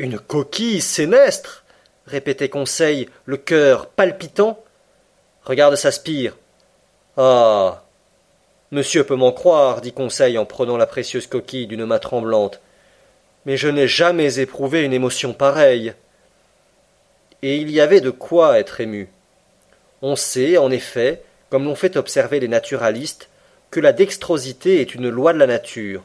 Une coquille sénestre répétait Conseil, le cœur palpitant. Regarde sa spire. Ah. Monsieur peut m'en croire, dit Conseil en prenant la précieuse coquille d'une main tremblante. Mais je n'ai jamais éprouvé une émotion pareille. Et il y avait de quoi être ému. On sait, en effet, comme l'ont fait observer les naturalistes, que la dextrosité est une loi de la nature.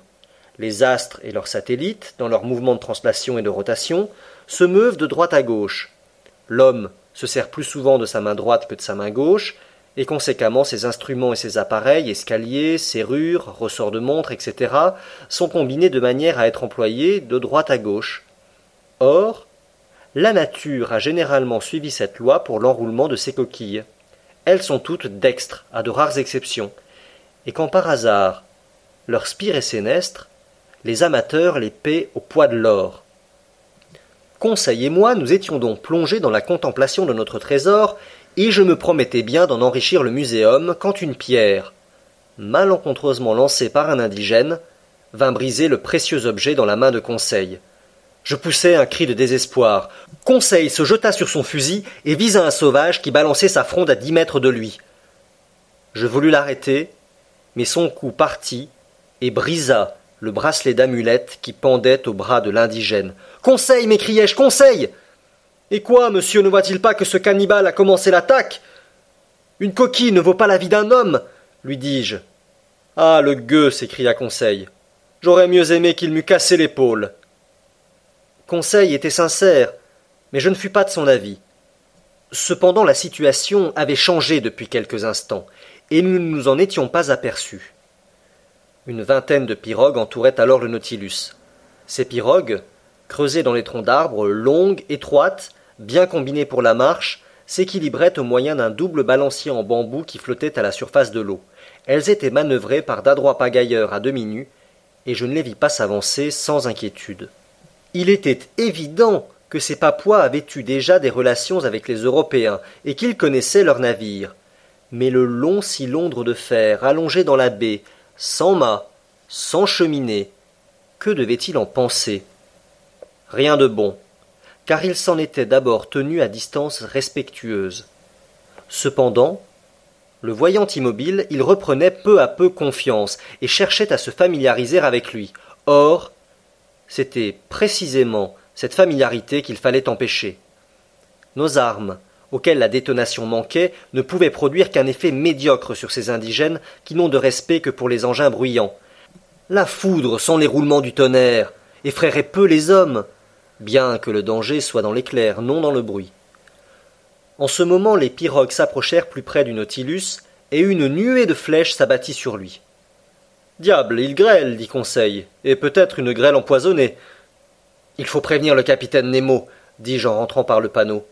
Les astres et leurs satellites, dans leurs mouvements de translation et de rotation, se meuvent de droite à gauche. L'homme se sert plus souvent de sa main droite que de sa main gauche, et conséquemment ses instruments et ses appareils, escaliers, serrures, ressorts de montre, etc., sont combinés de manière à être employés de droite à gauche. Or, la nature a généralement suivi cette loi pour l'enroulement de ses coquilles. Elles sont toutes dextres, à de rares exceptions, et quand par hasard leur spire est sénestre, les amateurs les au poids de l'or. Conseil et moi, nous étions donc plongés dans la contemplation de notre trésor, et je me promettais bien d'en enrichir le muséum quand une pierre, malencontreusement lancée par un indigène, vint briser le précieux objet dans la main de Conseil. Je poussai un cri de désespoir. Conseil se jeta sur son fusil et visa un sauvage qui balançait sa fronde à dix mètres de lui. Je voulus l'arrêter, mais son coup partit et brisa le bracelet d'amulette qui pendait au bras de l'indigène. Conseil, m'écriai-je, conseil Et quoi, monsieur ne voit-il pas que ce cannibale a commencé l'attaque? Une coquille ne vaut pas la vie d'un homme, lui dis-je. Ah, le gueux s'écria Conseil. J'aurais mieux aimé qu'il m'eût cassé l'épaule. Conseil était sincère, mais je ne fus pas de son avis. Cependant la situation avait changé depuis quelques instants, et nous ne nous en étions pas aperçus. Une vingtaine de pirogues entouraient alors le Nautilus. Ces pirogues, creusées dans les troncs d'arbres, longues, étroites, bien combinées pour la marche, s'équilibraient au moyen d'un double balancier en bambou qui flottait à la surface de l'eau. Elles étaient manœuvrées par d'adroits pagailleurs à demi nus, et je ne les vis pas s'avancer sans inquiétude. Il était évident que ces Papouas avaient eu déjà des relations avec les Européens et qu'ils connaissaient leurs navires. Mais le long cylindre de fer allongé dans la baie, sans mât, sans cheminée. Que devait-il en penser? Rien de bon, car il s'en était d'abord tenu à distance respectueuse. Cependant, le voyant immobile, il reprenait peu à peu confiance et cherchait à se familiariser avec lui. Or, c'était précisément cette familiarité qu'il fallait empêcher. Nos armes, auxquels la détonation manquait, ne pouvaient produire qu'un effet médiocre sur ces indigènes qui n'ont de respect que pour les engins bruyants. La foudre, sans les roulements du tonnerre, effraierait peu les hommes, bien que le danger soit dans l'éclair, non dans le bruit. En ce moment, les pirogues s'approchèrent plus près du Nautilus, et une nuée de flèches s'abattit sur lui. Diable, il grêle, dit Conseil, et peut-être une grêle empoisonnée. Il faut prévenir le capitaine Nemo, dis-je en rentrant par le panneau.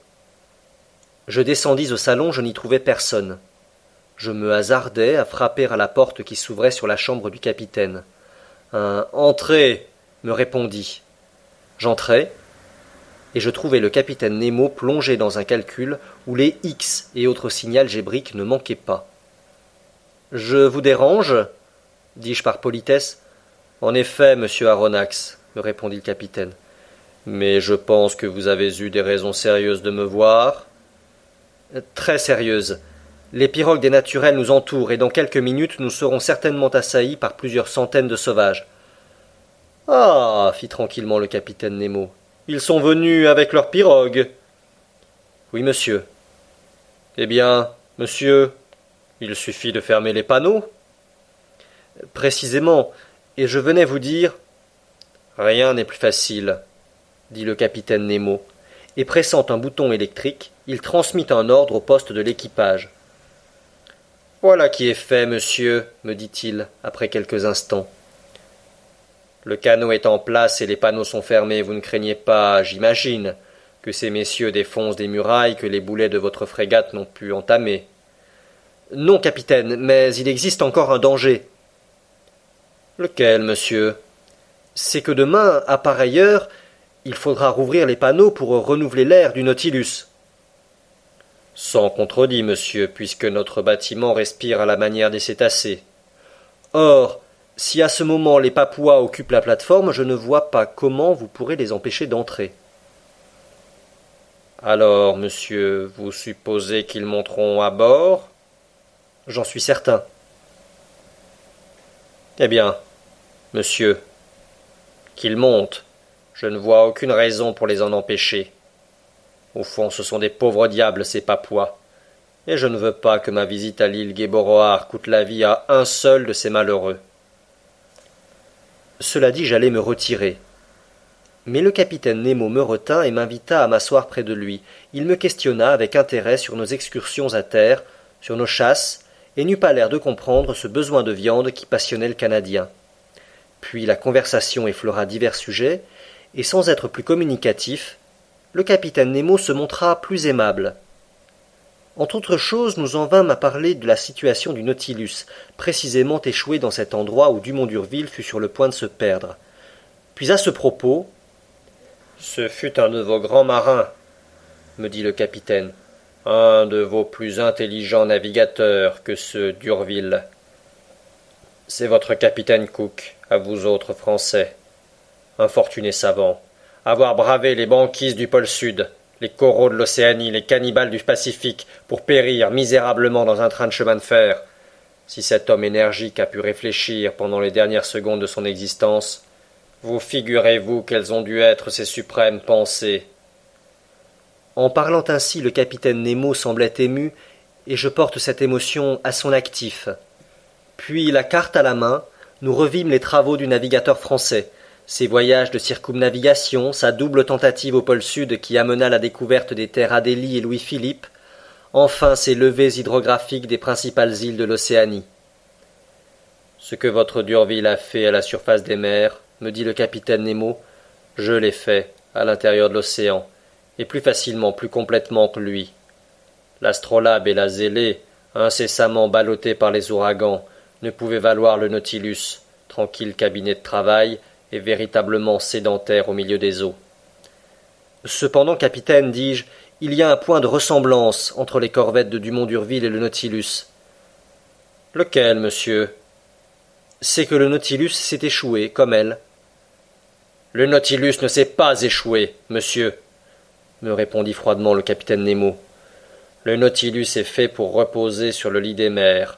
Je descendis au salon, je n'y trouvais personne. Je me hasardai à frapper à la porte qui s'ouvrait sur la chambre du capitaine. Un Entrez me répondit. J'entrai, et je trouvai le capitaine Nemo plongé dans un calcul où les X et autres signaux algébriques ne manquaient pas. Je vous dérange? dis-je par politesse. En effet, monsieur Aronnax, me répondit le capitaine. Mais je pense que vous avez eu des raisons sérieuses de me voir. Très sérieuses. Les pirogues des naturels nous entourent, et dans quelques minutes nous serons certainement assaillis par plusieurs centaines de sauvages. Ah. fit tranquillement le capitaine Nemo. Ils sont venus avec leurs pirogues. Oui, monsieur. Eh bien, monsieur, il suffit de fermer les panneaux. Précisément, et je venais vous dire. Rien n'est plus facile, dit le capitaine Nemo et pressant un bouton électrique, il transmit un ordre au poste de l'équipage. Voilà qui est fait, monsieur, me dit-il, après quelques instants. Le canot est en place et les panneaux sont fermés, vous ne craignez pas, j'imagine, que ces messieurs défoncent des murailles que les boulets de votre frégate n'ont pu entamer. Non, capitaine, mais il existe encore un danger. Lequel, monsieur? C'est que demain, à pareille heure, il faudra rouvrir les panneaux pour renouveler l'air du Nautilus. Sans contredit, monsieur, puisque notre bâtiment respire à la manière des cétacés. Or, si à ce moment les Papouas occupent la plateforme, je ne vois pas comment vous pourrez les empêcher d'entrer. Alors, monsieur, vous supposez qu'ils monteront à bord? J'en suis certain. Eh bien, monsieur, qu'ils montent. Je ne vois aucune raison pour les en empêcher. Au fond, ce sont des pauvres diables, ces Papouas, et je ne veux pas que ma visite à l'île Guéboroar coûte la vie à un seul de ces malheureux. Cela dit, j'allais me retirer. Mais le capitaine Nemo me retint et m'invita à m'asseoir près de lui. Il me questionna avec intérêt sur nos excursions à terre, sur nos chasses, et n'eut pas l'air de comprendre ce besoin de viande qui passionnait le Canadien. Puis la conversation effleura divers sujets, et sans être plus communicatif, le capitaine Nemo se montra plus aimable. Entre autres choses, nous en vînmes à parler de la situation du Nautilus, précisément échoué dans cet endroit où Dumont d'Urville fut sur le point de se perdre. Puis à ce propos, ce fut un de vos grands marins, me dit le capitaine, un de vos plus intelligents navigateurs que ceux d'Urville. C'est votre capitaine Cook, à vous autres Français. Infortuné savant, avoir bravé les banquises du pôle Sud, les coraux de l'Océanie, les cannibales du Pacifique, pour périr misérablement dans un train de chemin de fer. Si cet homme énergique a pu réfléchir pendant les dernières secondes de son existence, vous figurez-vous quelles ont dû être ses suprêmes pensées En parlant ainsi, le capitaine Nemo semblait ému, et je porte cette émotion à son actif. Puis, la carte à la main, nous revîmes les travaux du navigateur français, ses voyages de circumnavigation, sa double tentative au pôle sud qui amena la découverte des terres Adélie et Louis-Philippe, enfin ses levées hydrographiques des principales îles de l'Océanie. Ce que votre Durville a fait à la surface des mers, me dit le capitaine Nemo, je l'ai fait à l'intérieur de l'océan, et plus facilement, plus complètement que lui. L'astrolabe et la zélée, incessamment ballottés par les ouragans, ne pouvaient valoir le Nautilus, tranquille cabinet de travail, et véritablement sédentaire au milieu des eaux. Cependant, capitaine, dis-je, il y a un point de ressemblance entre les corvettes de Dumont d'Urville et le Nautilus. Lequel, monsieur? C'est que le Nautilus s'est échoué, comme elle. Le Nautilus ne s'est pas échoué, monsieur, me répondit froidement le capitaine Nemo. Le Nautilus est fait pour reposer sur le lit des mers,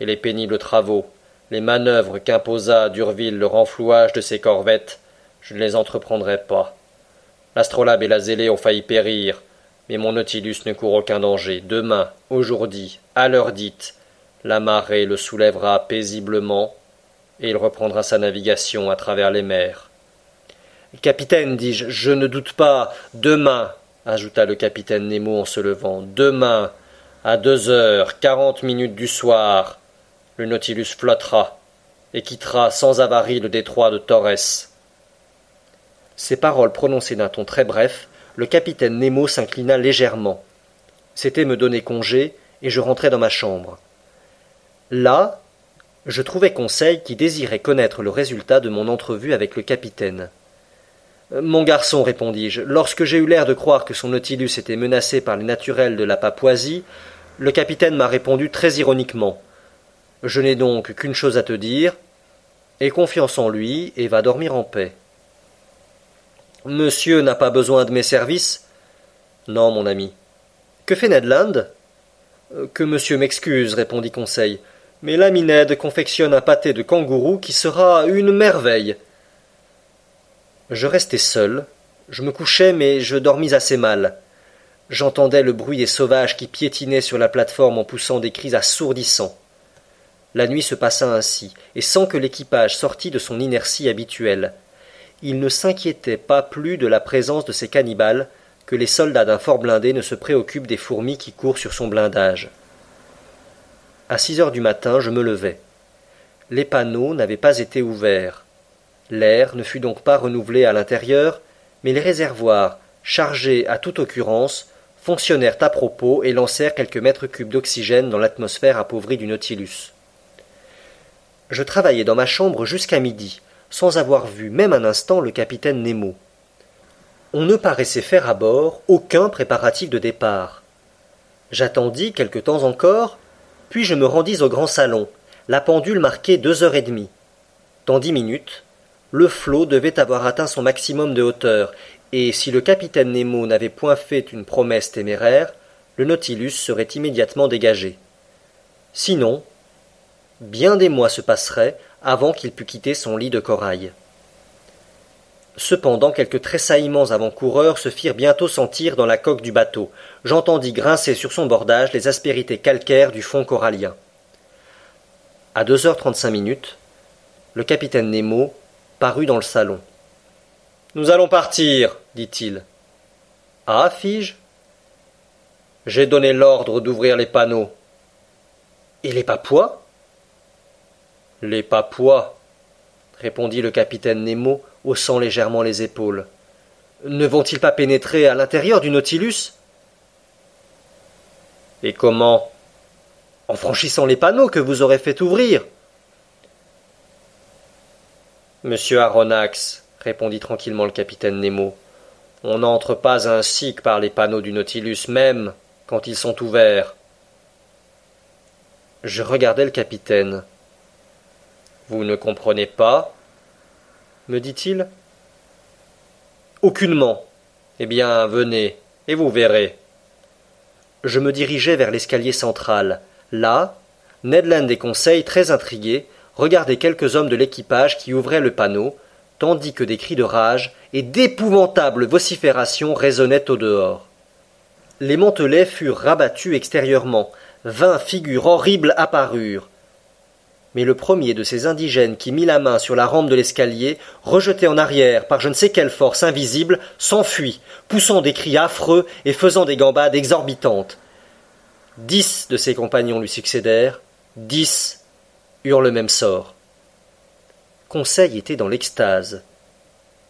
et les pénibles travaux, les manœuvres qu'imposa Durville le renflouage de ses corvettes, je ne les entreprendrai pas. L'astrolabe et la zélée ont failli périr, mais mon Nautilus ne court aucun danger. Demain, aujourd'hui, à l'heure dite, la marée le soulèvera paisiblement, et il reprendra sa navigation à travers les mers. Capitaine, dis-je, je ne doute pas. Demain, ajouta le capitaine Nemo en se levant, demain, à deux heures quarante minutes du soir, le Nautilus flottera et quittera sans avarie le détroit de Torres. Ces paroles prononcées d'un ton très bref, le capitaine Nemo s'inclina légèrement. C'était me donner congé, et je rentrai dans ma chambre. Là, je trouvai Conseil qui désirait connaître le résultat de mon entrevue avec le capitaine. Mon garçon, répondis-je, lorsque j'ai eu l'air de croire que son Nautilus était menacé par les naturels de la Papouasie, le capitaine m'a répondu très ironiquement. Je n'ai donc qu'une chose à te dire. Aie confiance en lui et va dormir en paix. Monsieur n'a pas besoin de mes services Non, mon ami. Que fait Ned Land? Que monsieur m'excuse, répondit Conseil. Mais l'ami Ned confectionne un pâté de kangourou qui sera une merveille. Je restai seul. Je me couchais, mais je dormis assez mal. J'entendais le bruit des sauvages qui piétinaient sur la plateforme en poussant des cris assourdissants. La nuit se passa ainsi, et sans que l'équipage sortît de son inertie habituelle. Il ne s'inquiétait pas plus de la présence de ces cannibales que les soldats d'un fort blindé ne se préoccupent des fourmis qui courent sur son blindage. À six heures du matin, je me levai. Les panneaux n'avaient pas été ouverts. L'air ne fut donc pas renouvelé à l'intérieur, mais les réservoirs, chargés à toute occurrence, fonctionnèrent à propos et lancèrent quelques mètres cubes d'oxygène dans l'atmosphère appauvrie du Nautilus. Je travaillai dans ma chambre jusqu'à midi, sans avoir vu même un instant le capitaine Nemo. On ne paraissait faire à bord aucun préparatif de départ. J'attendis quelque temps encore, puis je me rendis au grand salon. La pendule marquait deux heures et demie. Dans dix minutes, le flot devait avoir atteint son maximum de hauteur, et si le capitaine Nemo n'avait point fait une promesse téméraire, le Nautilus serait immédiatement dégagé. Sinon, bien des mois se passeraient avant qu'il pût quitter son lit de corail. Cependant, quelques tressaillements avant-coureurs se firent bientôt sentir dans la coque du bateau. J'entendis grincer sur son bordage les aspérités calcaires du fond corallien. À deux heures trente-cinq minutes, le capitaine Nemo parut dans le salon. Nous allons partir, dit-il. Ah, fis-je? J'ai donné l'ordre d'ouvrir les panneaux. Et les Papouas Les Papouas, répondit le capitaine Nemo, haussant légèrement les épaules. Ne vont-ils pas pénétrer à l'intérieur du Nautilus? Et comment? En franchissant les panneaux que vous aurez fait ouvrir. Monsieur Aronnax, répondit tranquillement le capitaine Nemo, on n'entre pas ainsi que par les panneaux du Nautilus même quand ils sont ouverts. Je regardai le capitaine. Vous ne comprenez pas me dit-il. Aucunement. Eh bien, venez, et vous verrez. Je me dirigeai vers l'escalier central. Là, Ned Land et Conseil, très intrigués, regardaient quelques hommes de l'équipage qui ouvraient le panneau, tandis que des cris de rage et d'épouvantables vociférations résonnaient au dehors. Les mantelets furent rabattus extérieurement, vingt figures horribles apparurent, mais le premier de ces indigènes qui mit la main sur la rampe de l'escalier, rejeté en arrière par je ne sais quelle force invisible, s'enfuit, poussant des cris affreux et faisant des gambades exorbitantes. Dix de ses compagnons lui succédèrent, dix eurent le même sort. Conseil était dans l'extase.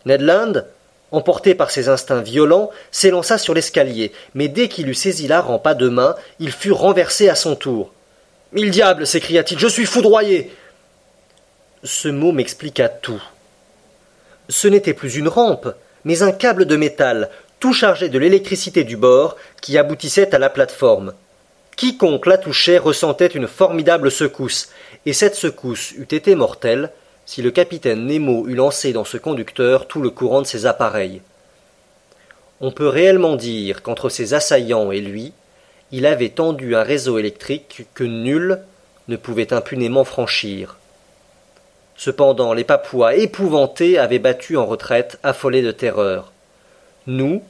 Ned Land, emporté par ses instincts violents, s'élança sur l'escalier, mais dès qu'il eut saisi la rampe à deux mains, il fut renversé à son tour. Mille diables s'écria-t-il, je suis foudroyé. Ce mot m'expliqua tout. Ce n'était plus une rampe, mais un câble de métal, tout chargé de l'électricité du bord, qui aboutissait à la plateforme. Quiconque la touchait ressentait une formidable secousse, et cette secousse eût été mortelle si le capitaine Nemo eût lancé dans ce conducteur tout le courant de ses appareils. On peut réellement dire qu'entre ses assaillants et lui, il avait tendu un réseau électrique que nul ne pouvait impunément franchir. Cependant, les Papouas épouvantés avaient battu en retraite, affolés de terreur. Nous,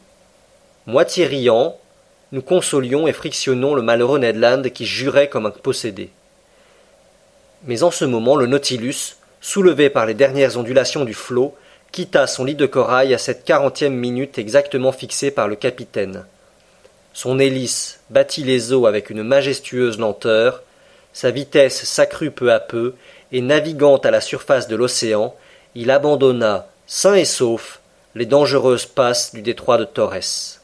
moitié riants, nous consolions et frictionnons le malheureux Ned Land qui jurait comme un possédé. Mais en ce moment, le Nautilus, soulevé par les dernières ondulations du flot, quitta son lit de corail à cette quarantième minute exactement fixée par le capitaine. Son hélice battit les eaux avec une majestueuse lenteur, sa vitesse s'accrut peu à peu, et naviguant à la surface de l'océan, il abandonna, sain et sauf, les dangereuses passes du détroit de Torres.